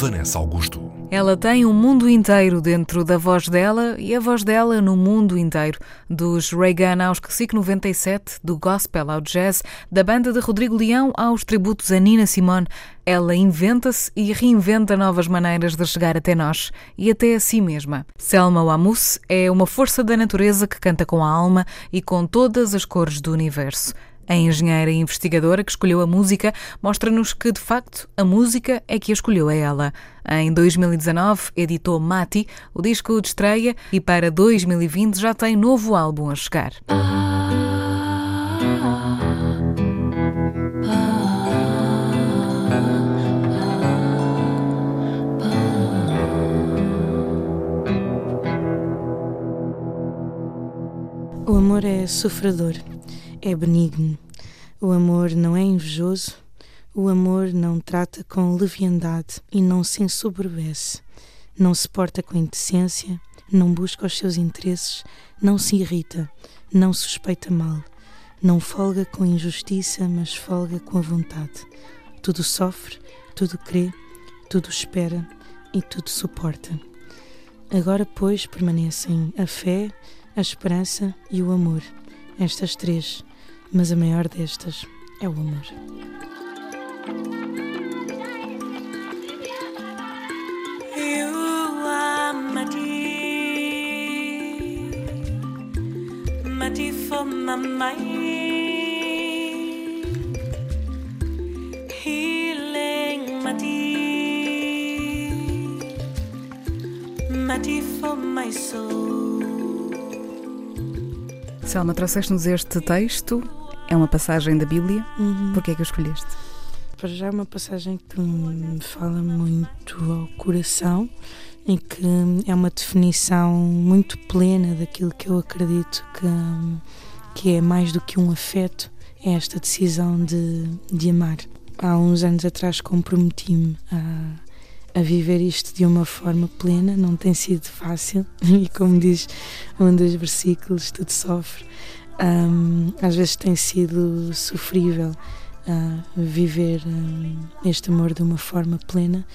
Vanessa Augusto. Ela tem um mundo inteiro dentro da voz dela e a voz dela no mundo inteiro. Dos Reagan aos SIC 97, do gospel ao jazz, da banda de Rodrigo Leão aos tributos a Nina Simone, ela inventa-se e reinventa novas maneiras de chegar até nós e até a si mesma. Selma Wamus é uma força da natureza que canta com a alma e com todas as cores do universo. A engenheira investigadora que escolheu a música mostra-nos que, de facto, a música é que a escolheu a ela. Em 2019, editou Mati, o disco de estreia, e para 2020 já tem novo álbum a chegar. O amor é sofredor é benigno. O amor não é invejoso. O amor não trata com leviandade e não se ensoberbece. Não se porta com indecência, não busca os seus interesses, não se irrita, não suspeita mal. Não folga com injustiça, mas folga com a vontade. Tudo sofre, tudo crê, tudo espera e tudo suporta. Agora, pois, permanecem a fé, a esperança e o amor. Estas três mas a maior destas é o amor. For my mind, healing Mati, Mati for my soul. Selma, trouxeste-nos este texto é uma passagem da Bíblia. Uhum. Porquê é que a escolheste? Para já é uma passagem que me fala muito ao coração e que é uma definição muito plena daquilo que eu acredito que, que é mais do que um afeto, é esta decisão de, de amar. Há uns anos atrás comprometi-me a, a viver isto de uma forma plena, não tem sido fácil e como diz um dos versículos, tudo sofre um, às vezes tem sido sofrível uh, viver um, este amor de uma forma plena,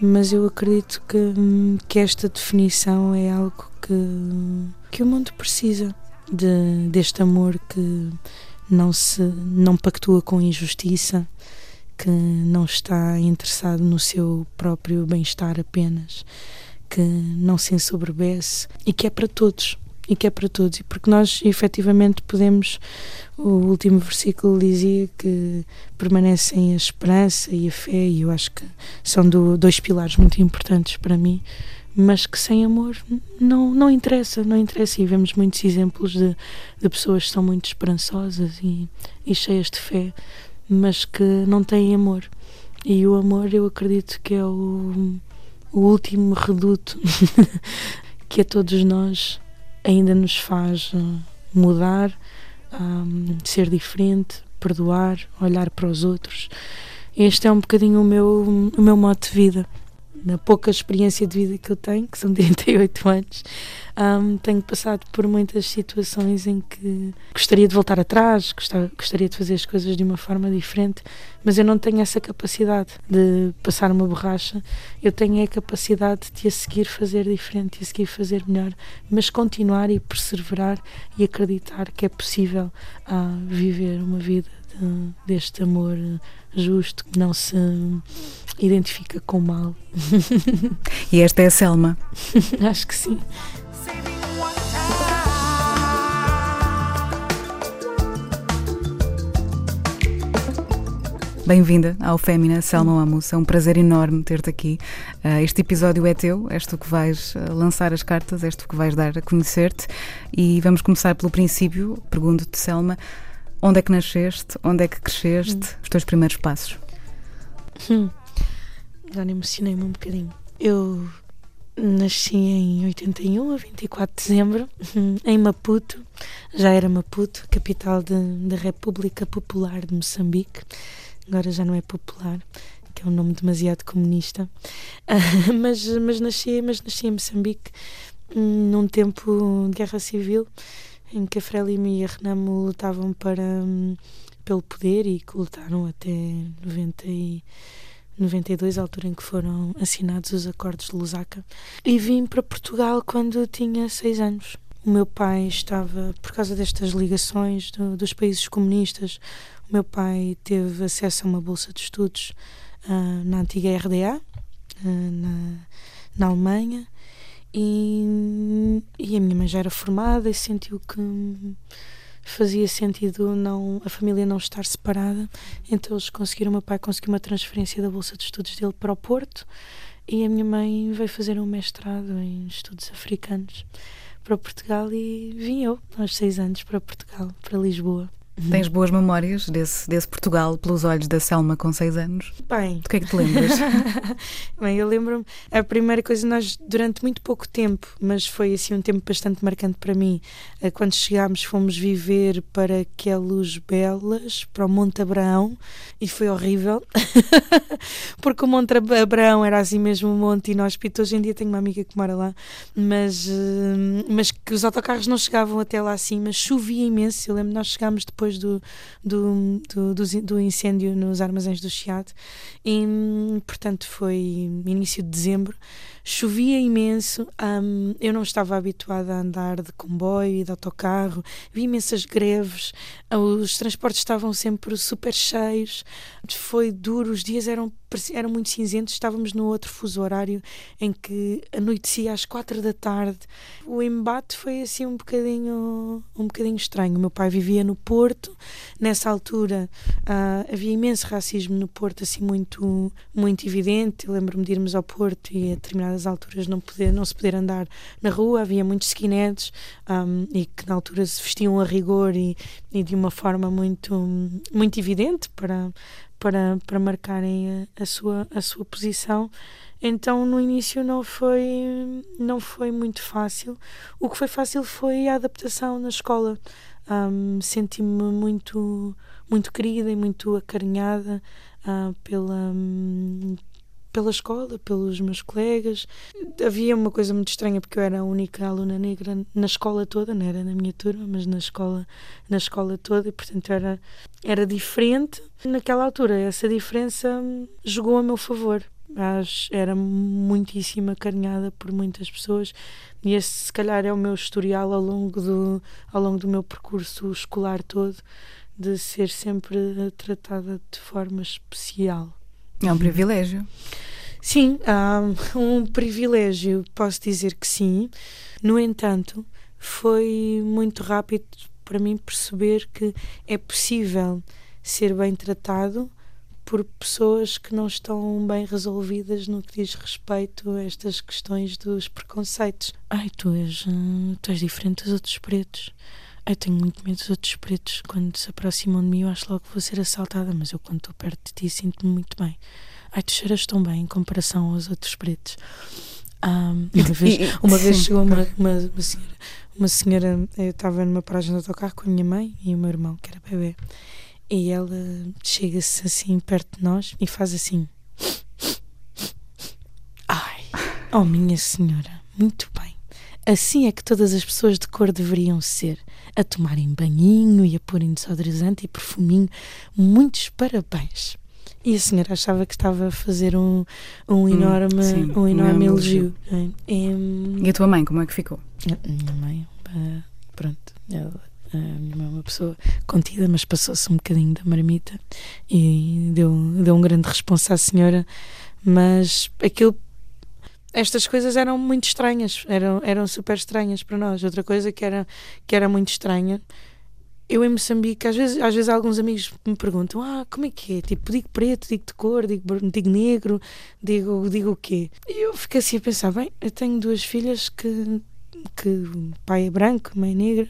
mas eu acredito que, um, que esta definição é algo que, que o mundo precisa de, deste amor que não se não pactua com injustiça, que não está interessado no seu próprio bem-estar apenas, que não se ensoberbece e que é para todos e que é para todos, e porque nós efetivamente podemos. O último versículo dizia que permanecem a esperança e a fé, e eu acho que são do, dois pilares muito importantes para mim, mas que sem amor não, não interessa, não interessa. E vemos muitos exemplos de, de pessoas que são muito esperançosas e, e cheias de fé, mas que não têm amor. E o amor, eu acredito que é o, o último reduto que a todos nós ainda nos faz eh, mudar, um, ser diferente, perdoar, olhar para os outros. Este é um bocadinho o meu, o meu modo de vida na pouca experiência de vida que eu tenho, que são 38 anos, um, tenho passado por muitas situações em que gostaria de voltar atrás, gostaria de fazer as coisas de uma forma diferente, mas eu não tenho essa capacidade de passar uma borracha, eu tenho a capacidade de a seguir fazer diferente, de a seguir fazer melhor, mas continuar e perseverar e acreditar que é possível uh, viver uma vida deste amor justo, que não se identifica com o mal. e esta é a Selma? Acho que sim. Bem-vinda ao Fémina, Selma Amus. É um prazer enorme ter-te aqui. Uh, este episódio é teu, és tu que vais uh, lançar as cartas, és tu que vais dar a conhecer-te. E vamos começar pelo princípio. Pergunto-te, Selma, onde é que nasceste? Onde é que cresceste? Hum. Os teus primeiros passos? Hum. Já emocionei-me um bocadinho. Eu nasci em 81, a 24 de dezembro, em Maputo. Já era Maputo, capital da República Popular de Moçambique. Agora já não é popular, que é um nome demasiado comunista. Uh, mas, mas, nasci, mas nasci em Moçambique hum, num tempo de guerra civil em que a Frelimo e a Renamo lutavam para, hum, pelo poder e que lutaram até 90 e 92, a altura em que foram assinados os acordos de Lusaka. E vim para Portugal quando tinha seis anos. O meu pai estava, por causa destas ligações do, dos países comunistas, o meu pai teve acesso a uma bolsa de estudos uh, na antiga RDA, uh, ah, na, na Alemanha, e, e a minha mãe já era formada e sentiu que fazia sentido não a família não estar separada. Então eles conseguiram, o meu pai conseguiu uma transferência da bolsa de estudos dele para o Porto e a minha mãe veio fazer um mestrado em estudos africanos para Portugal e vim eu aos seis anos para Portugal, para Lisboa. Tens boas memórias desse, desse Portugal pelos olhos da Selma com seis anos? Bem. Do que é que te lembras? Bem, eu lembro-me, a primeira coisa, nós durante muito pouco tempo, mas foi assim um tempo bastante marcante para mim, eh, quando chegámos fomos viver para Queluz Belas, para o Monte Abraão, e foi horrível, porque o Monte Abraão era assim mesmo um monte inóspito. Hoje em dia tenho uma amiga que mora lá, mas, eh, mas que os autocarros não chegavam até lá acima, chovia imenso. Eu lembro, nós chegámos depois depois do, do, do, do, do incêndio nos armazéns do Chiado. E, portanto, foi início de dezembro. Chovia imenso, um, eu não estava habituada a andar de comboio e de autocarro, vi imensas greves, os transportes estavam sempre super cheios, foi duro, os dias eram, eram muito cinzentos, estávamos no outro fuso horário em que anoitecia às quatro da tarde. O embate foi assim um bocadinho, um bocadinho estranho. O meu pai vivia no Porto, nessa altura uh, havia imenso racismo no Porto, assim muito, muito evidente. Lembro-me de irmos ao Porto e a determinadas alturas não, poder, não se poder andar na rua, havia muitos skinheads um, e que na altura se vestiam a rigor e, e de uma forma muito, muito evidente para, para, para marcarem a, a, sua, a sua posição. Então no início não foi, não foi muito fácil. O que foi fácil foi a adaptação na escola. Um, Senti-me muito, muito querida e muito acarinhada uh, pela, pela escola, pelos meus colegas. Havia uma coisa muito estranha porque eu era a única aluna negra na escola toda, não era na minha turma, mas na escola, na escola toda e portanto era era diferente. Naquela altura essa diferença jogou a meu favor. Era muitíssimo acarinhada por muitas pessoas e esse se calhar é o meu historial ao longo do ao longo do meu percurso escolar todo de ser sempre tratada de forma especial. É um privilégio. Sim, um privilégio, posso dizer que sim. No entanto, foi muito rápido para mim perceber que é possível ser bem tratado por pessoas que não estão bem resolvidas no que diz respeito a estas questões dos preconceitos. Ai, tu és, hum, tu és diferente dos outros pretos. Eu tenho muito medo dos outros pretos. Quando se aproximam de mim, eu acho logo que vou ser assaltada, mas eu, quando estou perto de ti, sinto-me muito bem. Ai, tu cheiras tão bem em comparação aos outros pretos. Um, uma vez, uma vez chegou uma, uma, uma, senhora, uma senhora, eu estava numa paragem de autocarro com a minha mãe e o meu irmão, que era bebê, e ela chega-se assim perto de nós e faz assim. Ai, oh minha senhora, muito bem. Assim é que todas as pessoas de cor deveriam ser, a tomarem banhinho e a porem desodorizante e perfuminho. Muitos parabéns. E a senhora achava que estava a fazer um, um hum, enorme, sim, um enorme elogio. elogio. E, e, a tua mãe, como é que ficou? A minha mãe, pronto, ela, a minha mãe é uma pessoa contida, mas passou-se um bocadinho da marmita e deu, deu um grande responsa à senhora. Mas aquilo estas coisas eram muito estranhas, eram, eram super estranhas para nós. Outra coisa que era, que era muito estranha, eu em Moçambique, às vezes, às vezes alguns amigos me perguntam: Ah, como é que é? Tipo, digo preto, digo de cor, digo, digo negro, digo, digo o quê? E eu fico assim a pensar: bem, eu tenho duas filhas que, que pai é branco, mãe é negra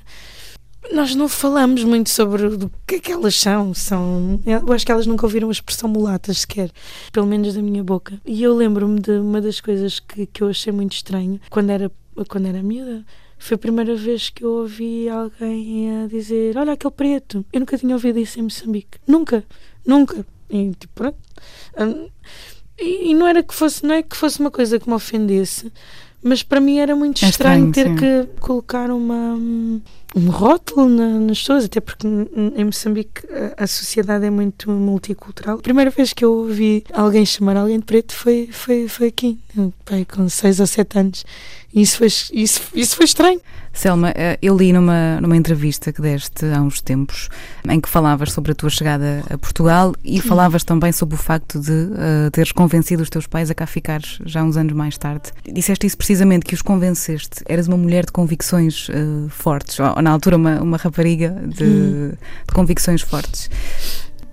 nós não falamos muito sobre o que é que elas são. são. Eu acho que elas nunca ouviram a expressão mulatas sequer, pelo menos da minha boca. E eu lembro-me de uma das coisas que, que eu achei muito estranho quando era, quando era miúda. Foi a primeira vez que eu ouvi alguém a dizer: Olha, aquele preto. Eu nunca tinha ouvido isso em Moçambique. Nunca, nunca. E tipo, pronto. Hum, e, e não era que fosse, não é que fosse uma coisa que me ofendesse, mas para mim era muito é estranho, estranho ter sim. que colocar uma um rótulo na, nas pessoas, até porque em Moçambique a, a, sociedade é muito multicultural. A primeira vez que eu ouvi alguém chamar alguém de preto foi, foi, foi aqui, pai, com 6 ou 7 anos. E isso foi, isso, isso foi estranho. Selma, eh, eu li numa, numa entrevista que deste há uns tempos em que falavas sobre a tua chegada a Portugal e falavas também sobre o facto de uh, teres convencido os teus pais a cá ficares já uns anos mais tarde. Disseste isso precisamente, que os convenceste. Eras uma mulher de convicções uh, fortes, ou na altura uma, uma rapariga de, hum. de convicções fortes.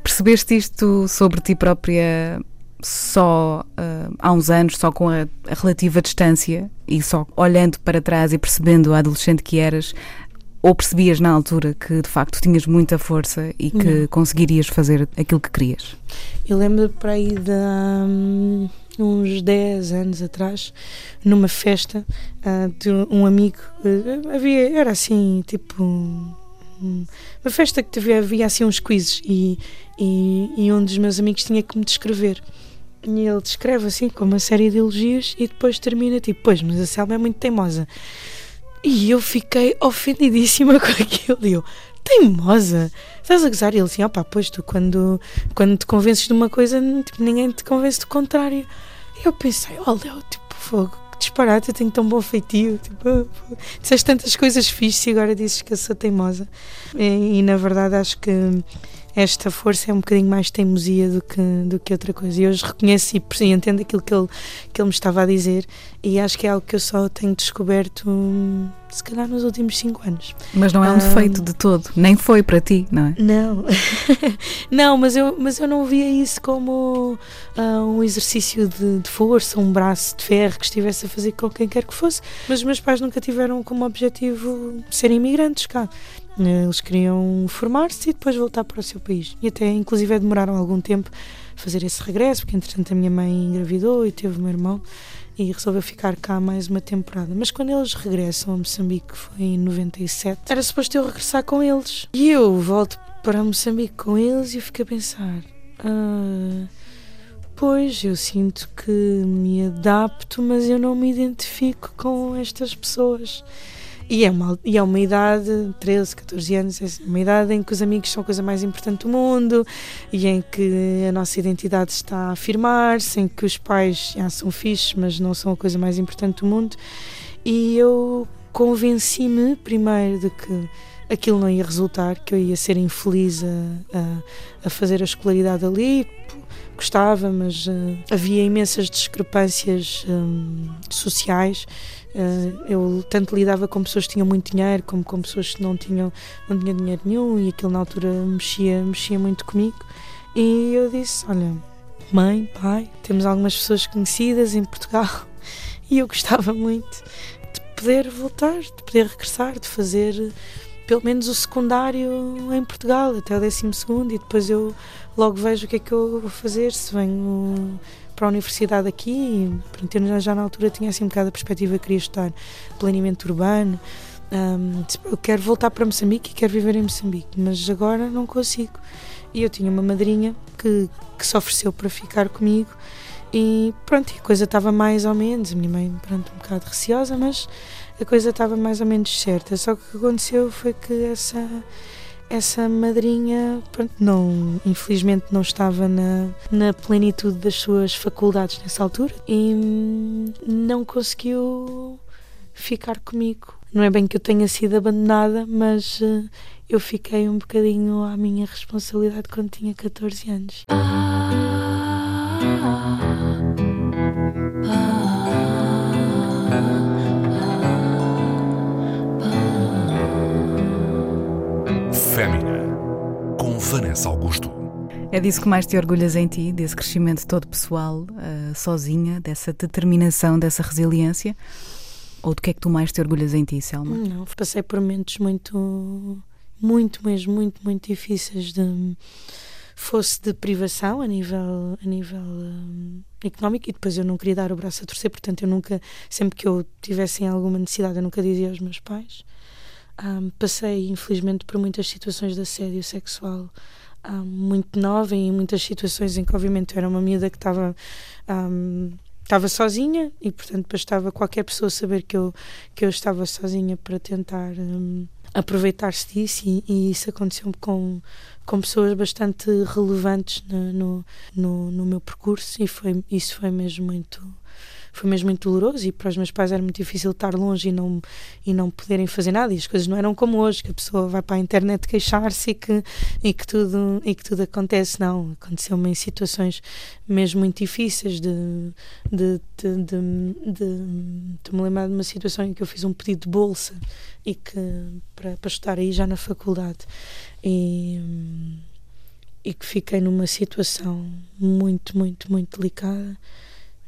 Percebeste isto sobre ti própria só uh, há uns anos, só com a, a, relativa distância e só olhando para trás e percebendo a adolescente que eras, ou percebias na altura que de facto tinhas muita força e que Não. conseguirias fazer aquilo que querias? Eu lembro para aí de um, uns 10 anos atrás, numa festa uh, de um amigo, uh, havia, era assim, tipo. uma festa que teve, havia assim uns quizzes e, e, e um dos meus amigos tinha que me descrever. E ele descreve assim com uma série de elogios e depois termina tipo, pois, mas a Selma é muito teimosa. E eu fiquei ofendidíssima com aquilo. E eu, teimosa? Estás a gozar? E ele assim, opá, pois tu quando, quando te convences de uma coisa, tipo, ninguém te convence do contrário. E eu pensei, olha, tipo, fogo, que disparate, eu tenho tão bom feitio. Tipo, disseste tantas coisas fixas e agora dizes que eu sou teimosa. E, e na verdade acho que esta força é um bocadinho mais teimosia do que, do que outra coisa. E hoje reconheço e, entendo aquilo que ele, que ele me estava a dizer e acho que é algo que eu só tenho descoberto se calhar nos últimos cinco anos. Mas não é um, um defeito de todo, nem foi para ti, não é? Não, não, mas eu, mas eu não via isso como uh, um exercício de, de, força, um braço de ferro que estivesse a fazer com quem quer que fosse. Mas os meus pais nunca tiveram como objetivo ser imigrantes cá. Eles queriam formar-se e depois voltar para o seu país. E até, inclusive, demoraram algum tempo a fazer esse regresso, porque entretanto a minha mãe engravidou e teve o meu irmão e resolveu ficar cá mais uma temporada. Mas quando eles regressam a Moçambique, que foi em 97, era suposto eu regressar com eles. E eu volto para Moçambique com eles e fico a pensar. Ah, pois, eu sinto que me adapto, mas eu não me identifico com estas pessoas. E é, uma, e é uma idade, 13, 14 anos, é uma idade em que os amigos são a coisa mais importante do mundo e em que a nossa identidade está a afirmar-se, em que os pais já são fixos, mas não são a coisa mais importante do mundo. E eu convenci-me primeiro de que aquilo não ia resultar, que eu ia ser infeliz a, a, a fazer a escolaridade ali. Gostava, mas uh, havia imensas discrepâncias um, sociais eu tanto lidava com pessoas que tinham muito dinheiro como com pessoas que não tinham, não tinham dinheiro nenhum e aquilo na altura mexia, mexia muito comigo. E eu disse: Olha, mãe, pai, temos algumas pessoas conhecidas em Portugal e eu gostava muito de poder voltar, de poder regressar, de fazer pelo menos o secundário em Portugal até o décimo segundo e depois eu logo vejo o que é que eu vou fazer se venho para a universidade aqui. E já na altura tinha assim um bocado a perspectiva que queria estudar planeamento urbano. Um, eu quero voltar para Moçambique e quero viver em Moçambique mas agora não consigo. E eu tinha uma madrinha que, que se ofereceu para ficar comigo e pronto, a coisa estava mais ou menos, a minha mãe pronto, um bocado receosa, mas a coisa estava mais ou menos certa. Só que o que aconteceu foi que essa essa madrinha, pronto, não, infelizmente não estava na, na plenitude das suas faculdades nessa altura e não conseguiu ficar comigo. Não é bem que eu tenha sido abandonada, mas uh, eu fiquei um bocadinho à minha responsabilidade quando tinha 14 anos. Ah, ah, ah, Vanessa Augusto. É disso que mais te orgulhas em ti, desse crescimento todo pessoal, uh, sozinha, dessa determinação, dessa resiliência? Ou do que é que tu mais te orgulhas em ti, Selma? Não, passei por momentos muito, muito mesmo, muito, muito difíceis de fosse de privação a nível a nível um, económico e depois eu não queria dar o braço a torcer, portanto eu nunca, sempre que eu tivesse alguma necessidade, eu nunca dizia aos meus pais. Um, passei, infelizmente, por muitas situações de assédio sexual um, muito nova e muitas situações em que, obviamente, eu era uma miúda que estava. Um, estava sozinha e portanto bastava qualquer pessoa saber que eu que eu estava sozinha para tentar aproveitar-se disso e, e isso aconteceu com com pessoas bastante relevantes no, no, no, no meu percurso e foi, isso foi mesmo muito foi mesmo muito doloroso e para os meus pais era muito difícil estar longe e não, e não poderem fazer nada. E as coisas não eram como hoje, que a pessoa vai para a internet queixar-se e que, e, que tudo, e que tudo acontece, não, aconteceu-me em situações mesmo muito difíceis de, de, de, de, me lembrar de uma situação em que eu fiz um pedido de bolsa e que para, para estar aí já na faculdade. E, e que fiquei numa situação muito, muito, muito delicada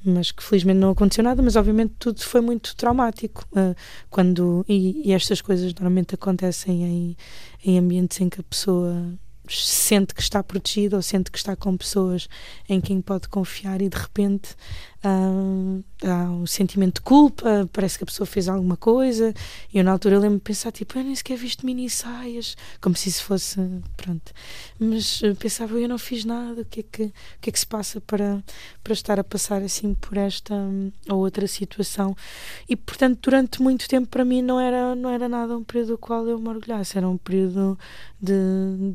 mas que felizmente não aconteceu nada, mas obviamente tudo foi muito traumático uh, quando e, e, estas coisas normalmente acontecem em, em ambientes em que a pessoa sente que está protegida ou sente que está com pessoas em quem pode confiar e de repente uh, há um sentimento de culpa, parece que a pessoa fez alguma coisa. E eu, na altura, lembro-me de pensar: tipo, eu nem sequer visto mini saias, como se isso fosse. Pronto. Mas uh, pensava: eu não fiz nada, o que é que, o que, é que se passa para, para estar a passar assim por esta um, ou outra situação? E, portanto, durante muito tempo, para mim, não era, não era nada um período do qual eu me orgulhasse, era um período de,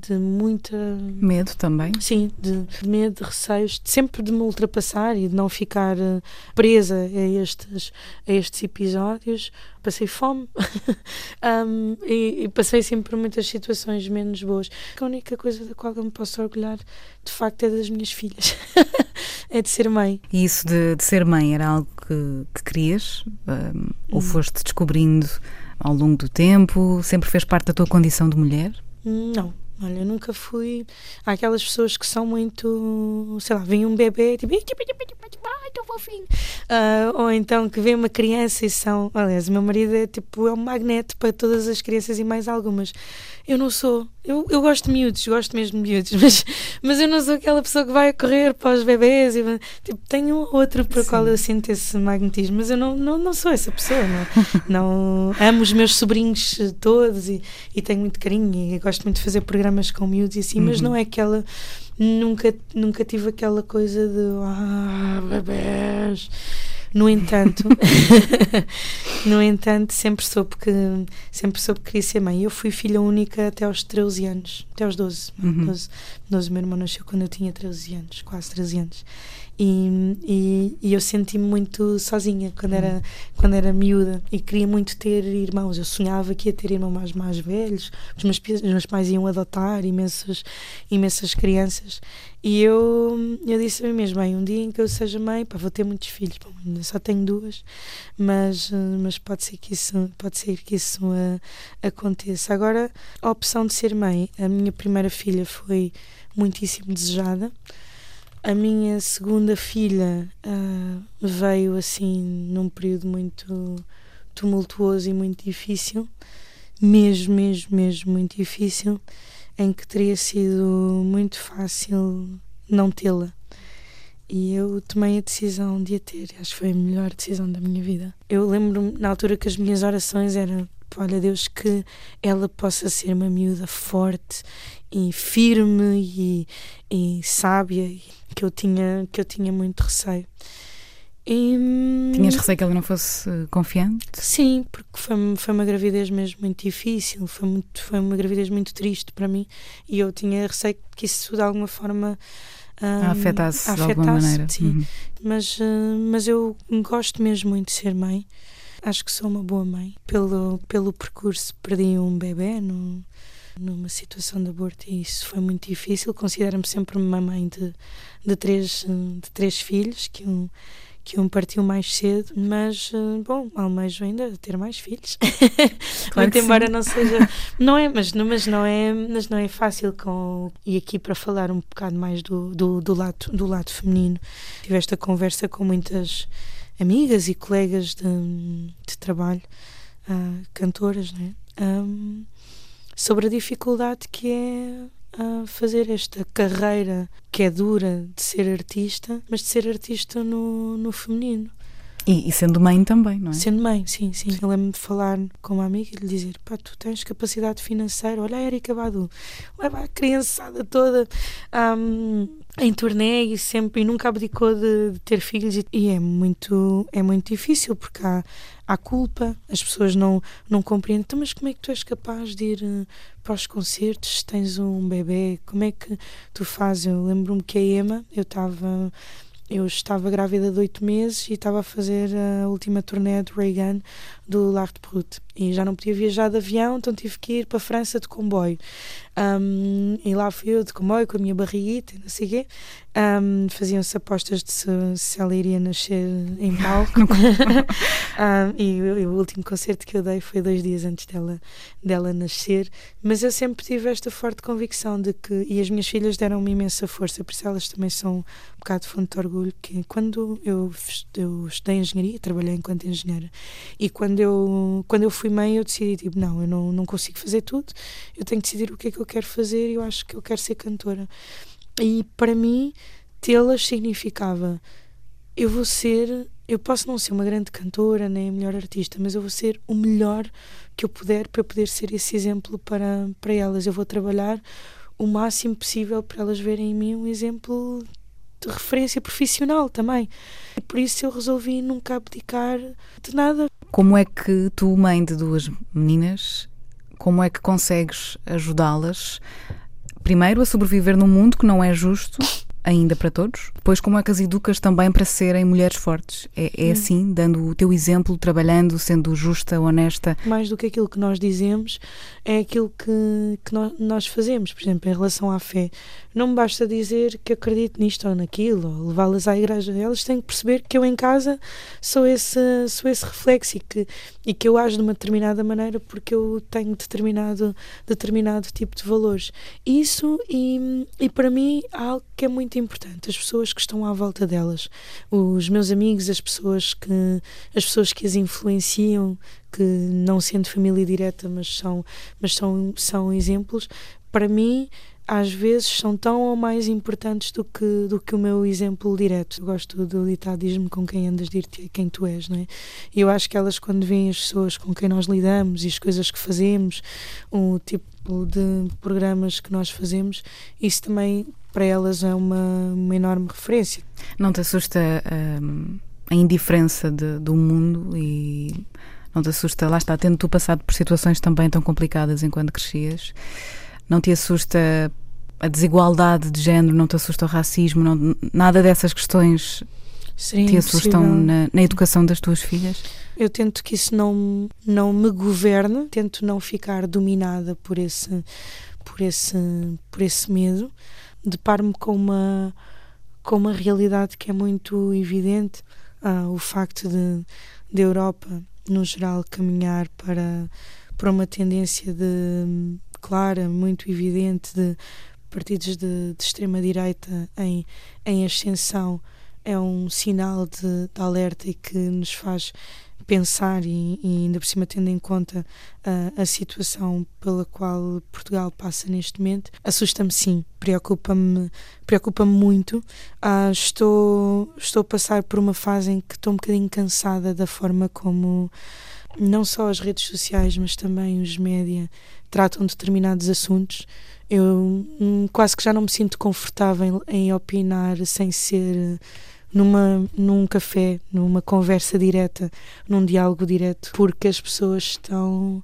de muita. Medo também? Sim, de, de medo, de receios, sempre de me ultrapassar e de não ficar eh, presa a estes, a estes episódios. Passei fome um, e, e, passei sempre por muitas situações menos boas. A única coisa da qual eu me posso orgulhar, de facto, é das minhas filhas. é de ser mãe. E isso de, de ser mãe era algo que, que querias? Um, ou hum. foste descobrindo ao longo do tempo? Sempre fez parte da tua condição de mulher? Não, Olha, eu nunca fui. Há aquelas pessoas que são muito. Sei lá, vem um bebê, tipo. Ai, tão fofinho. Uh, ou então que vem uma criança e são. Aliás, o meu marido é tipo. É um magneto para todas as crianças e mais algumas. Eu não sou. Eu, eu gosto de miúdos, gosto mesmo de miúdos, mas, mas eu não sou aquela pessoa que vai correr para os bebês. E, tipo, tenho outro para o qual eu sinto esse magnetismo, mas eu não, não, não sou essa pessoa. Não, não amo os meus sobrinhos todos e, e tenho muito carinho e gosto muito de fazer programas com miúdos e assim, uhum. mas não é aquela. Nunca, nunca tive aquela coisa de ah, bebês no entanto, no entanto, sempre soube que sempre soube que queria ser mãe. Eu fui filha única até aos 13 anos, até aos 12. Uhum. 12, 12 meu irmão nasceu quando eu tinha 13 anos, quase 13 anos. E, e, e eu senti-me muito sozinha quando era, uhum. quando era miúda e queria muito ter irmãos. Eu sonhava que ia ter irmãos mais, mais velhos, os meus, os meus pais iam adotar imensas, imensas crianças. E eu, eu disse a mim mesma: bem, um dia em que eu seja mãe, pá, vou ter muitos filhos. Só tenho duas, mas, mas pode ser que isso, pode ser que isso uh, aconteça. Agora, a opção de ser mãe, a minha primeira filha foi muitíssimo desejada. A minha segunda filha uh, veio assim num período muito tumultuoso e muito difícil, mesmo, mesmo, mesmo muito difícil em que teria sido muito fácil não tê-la. E eu tomei a decisão de a ter. Acho que foi a melhor decisão da minha vida. Eu lembro-me na altura que as minhas orações eram: olha, Deus, que ela possa ser uma miúda forte e firme e, e sábia, que eu tinha, que eu tinha muito receio. E, Tinhas receio que ela não fosse confiante? Sim, porque foi, foi uma gravidez mesmo muito difícil, foi, muito, foi uma gravidez muito triste para mim e eu tinha receio que isso de alguma forma um, afetasse, afetasse de alguma maneira. Sim. Uhum. Mas, uh, mas eu gosto mesmo muito de ser mãe. Acho que sou uma boa mãe. Pelo, pelo percurso, perdi um bebê no, numa situação de aborto e isso foi muito difícil. Considero-me sempre uma mãe de, de, três, de três filhos, que um que um partiu mais cedo, mas eh, bom, almejo ainda ter mais filhos. Claro Muito embora sim. não seja, não é, mas não, mas não é, mas não é fácil com e aqui para falar um bocado mais do, do, do lado do lado feminino. Tive esta conversa com muitas amigas e colegas de, de trabalho, uh, cantoras, né? Um, sobre a dificuldade que é a fazer esta carreira que é dura de ser artista, mas de ser artista no, no feminino. E, e, sendo mãe também, não é? Sendo mãe, sim, sim. Eu lembro de falar com uma amiga e lhe dizer: pá, tu tens capacidade financeira, olha a Erika Badu, leva a criançada toda um, em turnê e sempre e nunca abdicou de, de ter filhos e, e, é muito é muito difícil porque há, há culpa as pessoas não não compreendem. Então, mas como é que tu és capaz de ir uh, para os concertos? Se tens um bebê como é que tu fazes? Eu lembro-me que a Emma eu estava eu estava grávida de oito meses e estava a fazer a última turnê de Reagan do L'Art Brut e já não podia viajar de avião, então tive que ir para a França de comboio. Um, e lá fui eu de comboio com a minha barriguita, não sei o quê. Um, Faziam-se apostas de se, se, ela iria nascer em palco. um, e, e, o último concerto que eu dei foi dois dias antes dela, dela nascer. Mas eu sempre tive esta forte convicção de que, e as minhas filhas deram-me imensa força, por isso elas também são um bocado de fonte de orgulho, que quando eu, eu estudei engenharia, trabalhei enquanto engenheira, e quando eu, quando eu fui mãe, eu decidi, tipo, não, eu não, não consigo fazer tudo, eu tenho que decidir o que é que eu quero fazer e eu acho que eu quero ser cantora. E para mim, tê-las significava, eu vou ser, eu posso não ser uma grande cantora, nem a melhor artista, mas eu vou ser o melhor que eu puder para poder ser esse exemplo para, para elas. Eu vou trabalhar o máximo possível para elas verem em mim um exemplo de referência profissional também. E por isso eu resolvi nunca abdicar de nada. Como é que tu, mãe de duas meninas, como é que consegues ajudá-las primeiro a sobreviver num mundo que não é justo ainda para todos? Depois, como é que as educas também para serem mulheres fortes? É, é assim, dando o teu exemplo, trabalhando, sendo justa, honesta? Mais do que aquilo que nós dizemos, é aquilo que, que nós, nós fazemos. Por exemplo, em relação à fé, não me basta dizer que acredito nisto ou naquilo, ou levá-las à igreja. Elas têm que perceber que eu em casa sou esse, sou esse reflexo e que, e que eu ajo de uma determinada maneira porque eu tenho determinado, determinado tipo de valores. Isso, e, e para mim, há algo que é muito importante: as pessoas que estão à volta delas, os meus amigos, as pessoas que, as pessoas que as influenciam, que não sendo família direta, mas são, mas são, são exemplos, para mim às vezes são tão ou mais importantes do que, do que o meu exemplo direto. Eu gosto do ditadismo com quem andas, dir-te quem tu és, não é? E eu acho que elas, quando veem as pessoas com quem nós lidamos e as coisas que fazemos, o tipo de programas que nós fazemos, isso também para elas é uma, uma enorme referência. Não te assusta hum, a indiferença de, do mundo e não te assusta, lá está, tendo tu passado por situações também tão complicadas enquanto crescias, não te assusta a desigualdade de género, não te assusta o racismo, não, nada dessas questões Seria te assustam na, na, educação das tuas filhas? Eu tento que isso não, não me governe, tento não ficar dominada por esse, por esse, por esse medo. Deparo-me com uma, com uma realidade que é muito evidente. Ah, o facto de, de Europa, no geral, caminhar para, para uma tendência de clara, muito evidente de partidos de, de extrema-direita em, em ascensão é um sinal de, de, alerta e que nos faz pensar e, e ainda por cima tendo em conta uh, a situação pela qual Portugal passa neste momento, assusta-me sim, preocupa-me preocupa muito. Uh, estou, estou a passar por uma fase em que estou um bocadinho cansada da forma como não só as redes sociais, mas também os média tratam determinados assuntos. Eu hum, quase que já não me sinto confortável em, em opinar sem ser numa, num café, numa conversa direta, num diálogo direto, porque as pessoas estão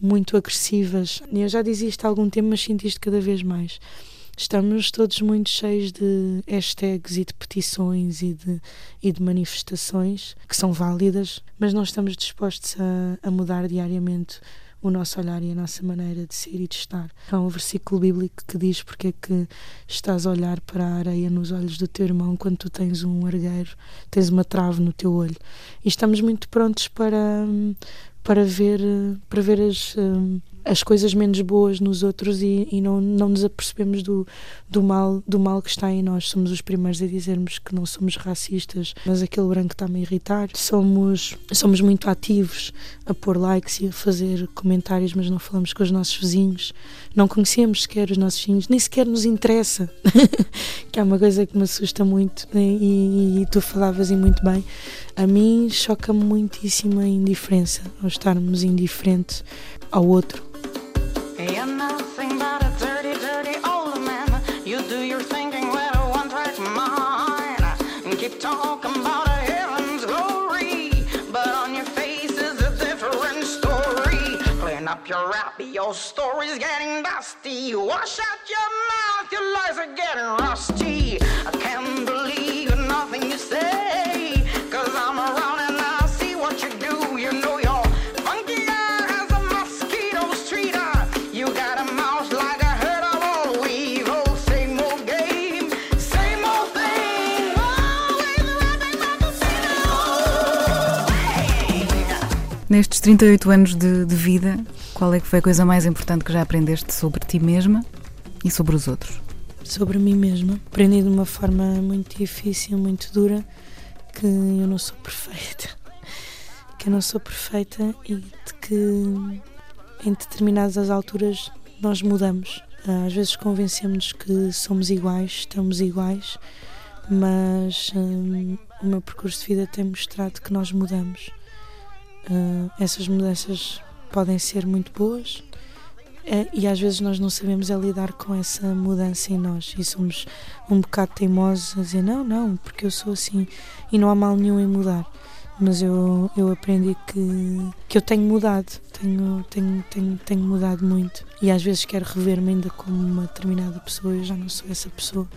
muito agressivas. Eu já dizia isto há algum tempo, mas sinto isto cada vez mais. Estamos todos muito cheios de hashtags e de petições e de, e de manifestações que são válidas, mas não estamos dispostos a, a mudar diariamente o nosso olhar e a nossa maneira de ser e de estar. Há um versículo bíblico que diz porque é que estás a olhar para a areia nos olhos do teu irmão quando tu tens um argueiro, tens uma trave no teu olho. E estamos muito prontos para, para ver, para ver as, as coisas menos boas nos outros e, e, não, não nos apercebemos do, do, mal, do mal que está em nós. Somos os primeiros a dizermos que não somos racistas, mas aquele branco está-me a irritar. Somos, somos muito ativos a pôr likes e a fazer comentários, mas não falamos com os nossos vizinhos. Não conhecemos sequer os nossos vizinhos, nem sequer nos interessa, que é uma coisa que me assusta muito. Né? E, e tu falavas e muito bem. A mim choca-me muitíssimo a indiferença, ao estarmos indiferentes ao outro. You're nothing but a dirty, dirty old man. You do your thinking with a one-track mind. And keep talking about a heaven's glory. But on your face is a different story. Clean up your rap, your story's getting dusty. Wash out your mouth, your lies are getting rusty. I can't believe nothing you say. Nestes 38 anos de, de vida, qual é que foi a coisa mais importante que já aprendeste sobre ti mesma e sobre os outros? sobre mim mesma. Aprendi de uma forma muito difícil, muito dura, que eu não sou perfeita. Que eu não sou perfeita e de que em determinadas alturas nós mudamos. Às vezes convencemos-nos que somos iguais, estamos iguais, mas hum, o meu percurso de vida tem mostrado que nós mudamos. Hum, essas mudanças podem ser muito boas, é, e às vezes nós não sabemos é lidar com essa mudança em nós e somos um bocado teimosos a dizer não, não, porque eu sou assim e não há mal nenhum em mudar. Mas eu, eu aprendi que, que eu tenho mudado, tenho, tenho, tenho, tenho mudado muito. E às vezes quero rever-me ainda como uma determinada pessoa, eu já não sou essa pessoa.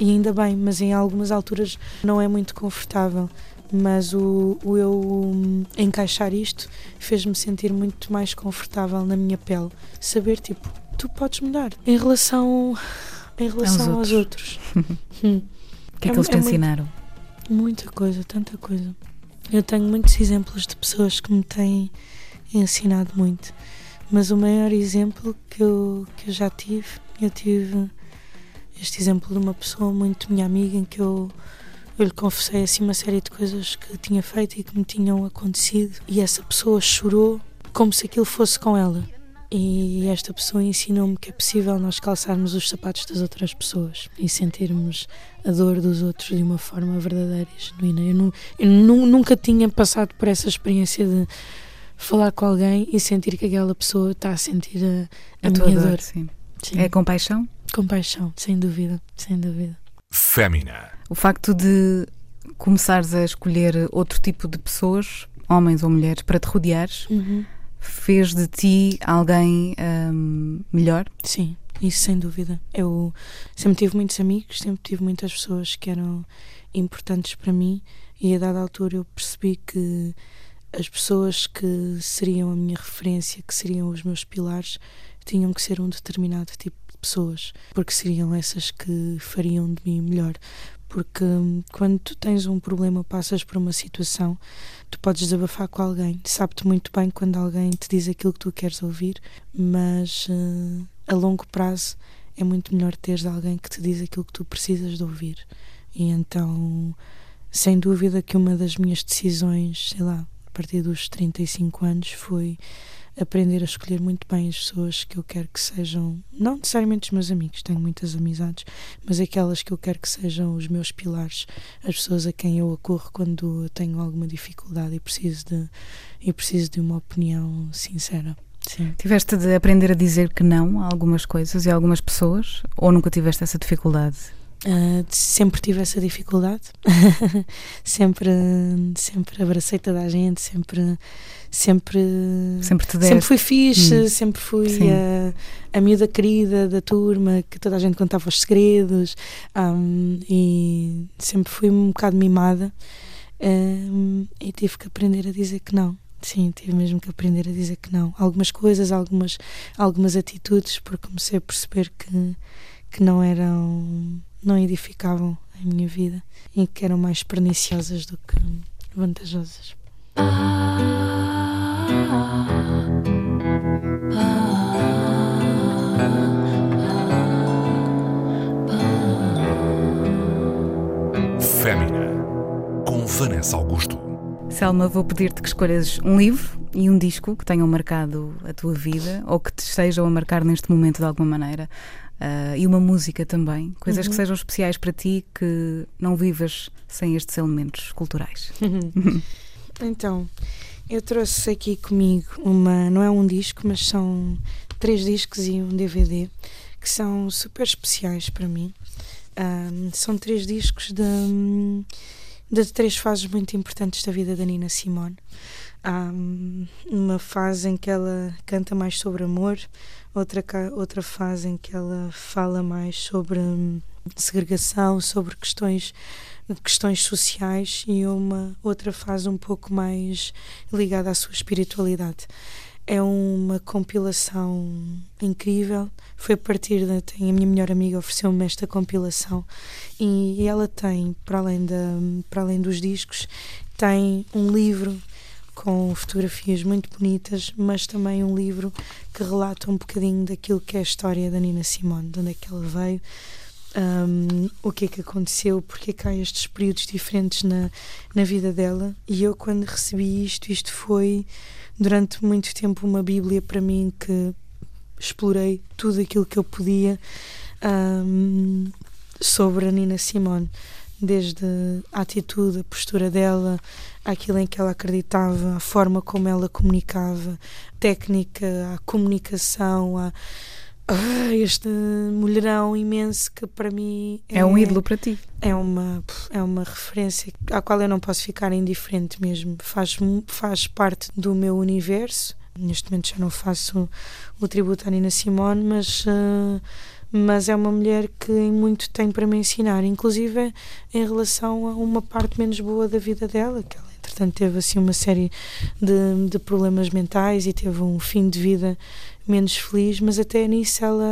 E ainda bem, mas em algumas alturas não é muito confortável mas o, o eu hum, encaixar isto fez-me sentir muito mais confortável na minha pele. Saber, tipo, tu podes mudar em relação, em relação aos outros. Hum. O que é, É que eles te é muito- ensinaram? Muita coisa, tanta coisa. Eu tenho muitos exemplos de pessoas que me têm ensinado muito, mas o maior exemplo que eu, que eu já tive, eu tive este exemplo de uma pessoa muito minha amiga em que eu, eu lhe confessei assim uma série de coisas que tinha feito e que me tinham acontecido e essa pessoa chorou como se aquilo fosse com ela. E esta pessoa ensinou-me que é possível nós calçarmos os sapatos das outras pessoas e sentirmos a dor dos outros de uma forma verdadeira e genuína. Eu, nu- eu nu- nunca tinha passado por essa experiência de falar com alguém e sentir que aquela pessoa está a sentir a, a, tua minha dor, dor. sim. Sim. É compaixão? Compaixão, sem dúvida, sem dúvida. Fémina. O facto de começares a escolher outro tipo de pessoas, homens ou mulheres, para te rodeares, fez de ti alguém hum, melhor? Sim, isso sem dúvida. Eu sempre tive muitos amigos, sempre tive muitas pessoas que eram importantes para mim e a dada altura eu percebi que as pessoas que seriam a minha referência, que seriam os meus pilares, tinham que ser um determinado tipo de pessoas, porque seriam essas que fariam de mim melhor. Porque hum, quando tu tens um problema, passas por uma situação, tu podes desabafar com alguém. Sabe-te muito bem quando alguém te diz aquilo que tu queres ouvir, mas eh, a longo prazo é muito melhor teres alguém que te diz aquilo que tu precisas de ouvir. E então, sem dúvida que uma das minhas decisões, sei lá, a partir dos 35 anos, foi aprender a escolher muito bem as pessoas que eu quero que sejam, não necessariamente os meus amigos, tenho muitas amizades, mas aquelas que eu quero que sejam os meus pilares, as pessoas a quem eu acorro quando tenho alguma dificuldade e preciso de, e preciso de uma opinião sincera. Sim. Tiveste de aprender a dizer que não a algumas coisas e a algumas pessoas? Ou nunca tiveste essa dificuldade? Uh, sempre tive essa dificuldade, sempre, sempre abracei toda a gente, sempre, sempre, Sempre te deste? sempre fui fixe, Hum. sempre fui Sim. a, a miúda querida da turma, que toda a gente contava os segredos um, e sempre fui um bocado mimada um, e tive que aprender a dizer que não. Sim, tive mesmo que aprender a dizer que não. Algumas coisas, algumas, algumas atitudes, porque comecei a perceber que, que não eram, não edificavam a minha vida e que eram mais perniciosas do que vantajosas. Fémina. Com Vanessa Augusto. Selma, vou pedir-te que escolhas um livro e um disco que tenham marcado a tua vida ou que te estejam a marcar neste momento de alguma maneira. Ah, e uma música também, coisas Uhum. que sejam especiais para ti que não vivas sem estes elementos culturais. Então, eu trouxe aqui comigo uma, não é um disco, mas são três discos e um DVD que são super especiais para mim. Ahm, são três discos de, de três fases muito importantes da vida da Nina Simone. Há hum, uma fase em que ela canta mais sobre amor, outra, outra fase em que ela fala mais sobre hum, segregação, sobre questões questões sociais e uma outra fase um pouco mais ligada à sua espiritualidade. É uma compilação incrível. Foi a partir da. Tem, a minha melhor amiga ofereceu-me esta compilação e ela tem, para além, da, para além dos discos, tem um livro com fotografias muito bonitas, mas também um livro que relata um bocadinho daquilo que é a história da Nina Simone, de onde é que ela veio, um, o que é que aconteceu, porque é que há estes períodos diferentes na, na vida dela. E eu, quando recebi isto, isto foi durante muito tempo uma Bíblia para mim que explorei tudo aquilo que eu podia um, sobre a Nina Simone, desde a atitude, a postura dela, aquilo em que ela acreditava, a forma como ela comunicava, a técnica, a comunicação, a ah, este mulherão imenso que para mim é, é, um ídolo para ti. É uma, é uma referência à qual eu não posso ficar indiferente mesmo. Faz, faz parte do meu universo. Neste momento já não faço o, o tributo à Nina Simone, mas, uh, mas é uma mulher que muito tem para me ensinar, inclusive em relação a uma parte menos boa da vida dela, que ela entretanto teve assim uma série de, de problemas mentais e teve um fim de vida menos feliz, mas até nisso ela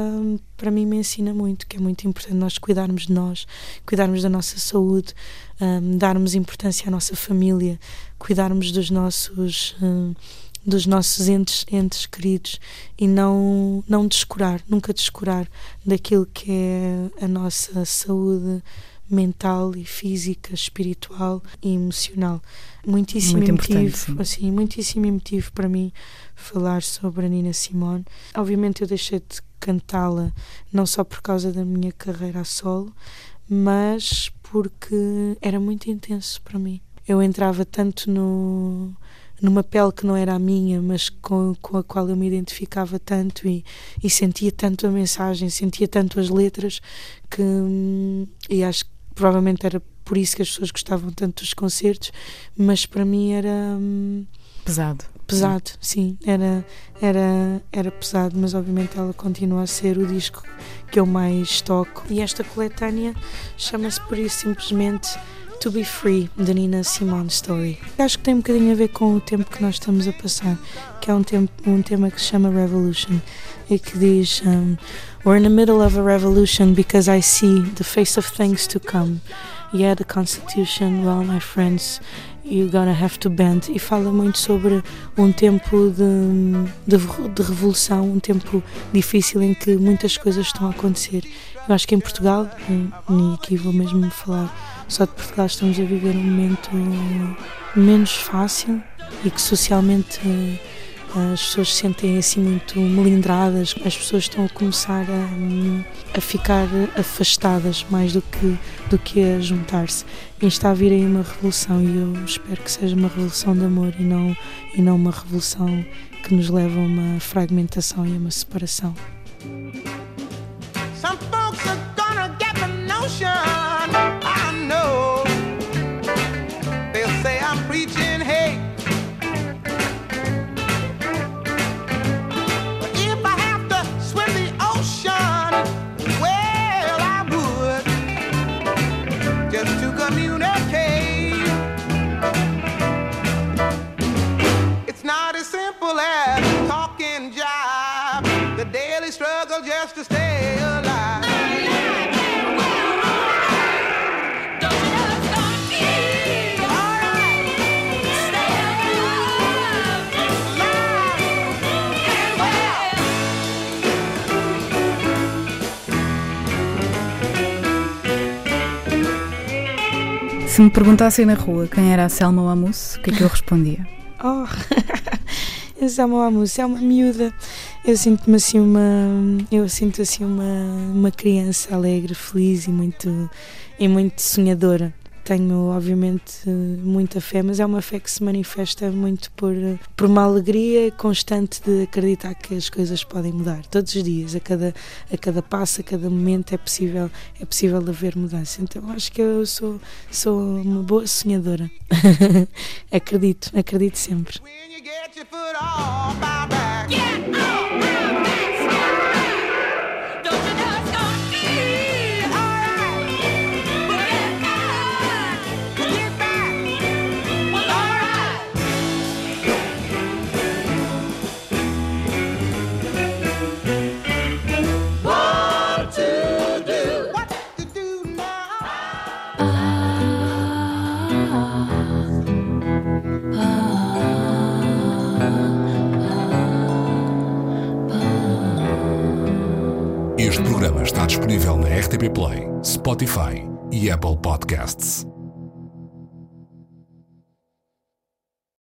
para mim me ensina muito, que é muito importante nós cuidarmos de nós, cuidarmos da nossa saúde, um, darmos importância à nossa família, cuidarmos dos nossos um, dos nossos entes, entes queridos e não não descurar, nunca descurar daquilo que é a nossa saúde mental e física, espiritual e emocional. Muitíssimo Muito emotivo, assim, muitíssimo emotivo para mim falar sobre a Nina Simone. Obviamente eu deixei de cantá-la não só por causa da minha carreira a solo, mas porque era muito intenso para mim. Eu entrava tanto no numa pele que não era a minha, mas com, com a qual eu me identificava tanto e, e sentia tanto a mensagem, sentia tanto as letras que e acho que provavelmente era por isso que as pessoas gostavam tanto dos concertos, mas para mim era hum, pesado. Pesado, sim, era, era, era pesado, mas obviamente ela continua a ser o disco que eu mais toco. E esta coletânea chama-se por isso simplesmente To Be Free, da Nina Simone Story. Acho que tem um bocadinho a ver com o tempo que nós estamos a passar, que é um, tempo, um tema que se chama Revolution e que diz um, We're in the middle of a revolution because I see the face of things to come. Yeah, the Constitution, well, my friends, you're gonna have to bend. E fala muito sobre um tempo de, de, de revolução, um tempo difícil em que muitas coisas estão a acontecer. Eu acho que em Portugal, e aqui vou mesmo falar só de Portugal, estamos a viver um momento menos fácil e que socialmente as pessoas se sentem assim muito melindradas, as pessoas estão a começar a, a ficar afastadas mais do que, do que a juntar-se. E está a vir aí uma revolução e eu espero que seja uma revolução de amor e não, e não uma revolução que nos leva a uma fragmentação e a uma separação. Se me perguntassem na rua quem era a Selma Wamus, o que é que eu respondia? oh, a Selma Wamus é uma miúda. Eu sinto-me assim uma, eu sinto assim uma, uma criança alegre, feliz e muito e muito sonhadora. Tenho obviamente muita fé, mas é uma fé que se manifesta muito por, por uma alegria constante de acreditar que as coisas podem mudar todos os dias, a cada, a cada passo, a cada momento é possível, é possível haver mudança. Então acho que eu sou, sou uma boa sonhadora. acredito, acredito sempre. When está disponível na RTP Play, Spotify e Apple Podcasts.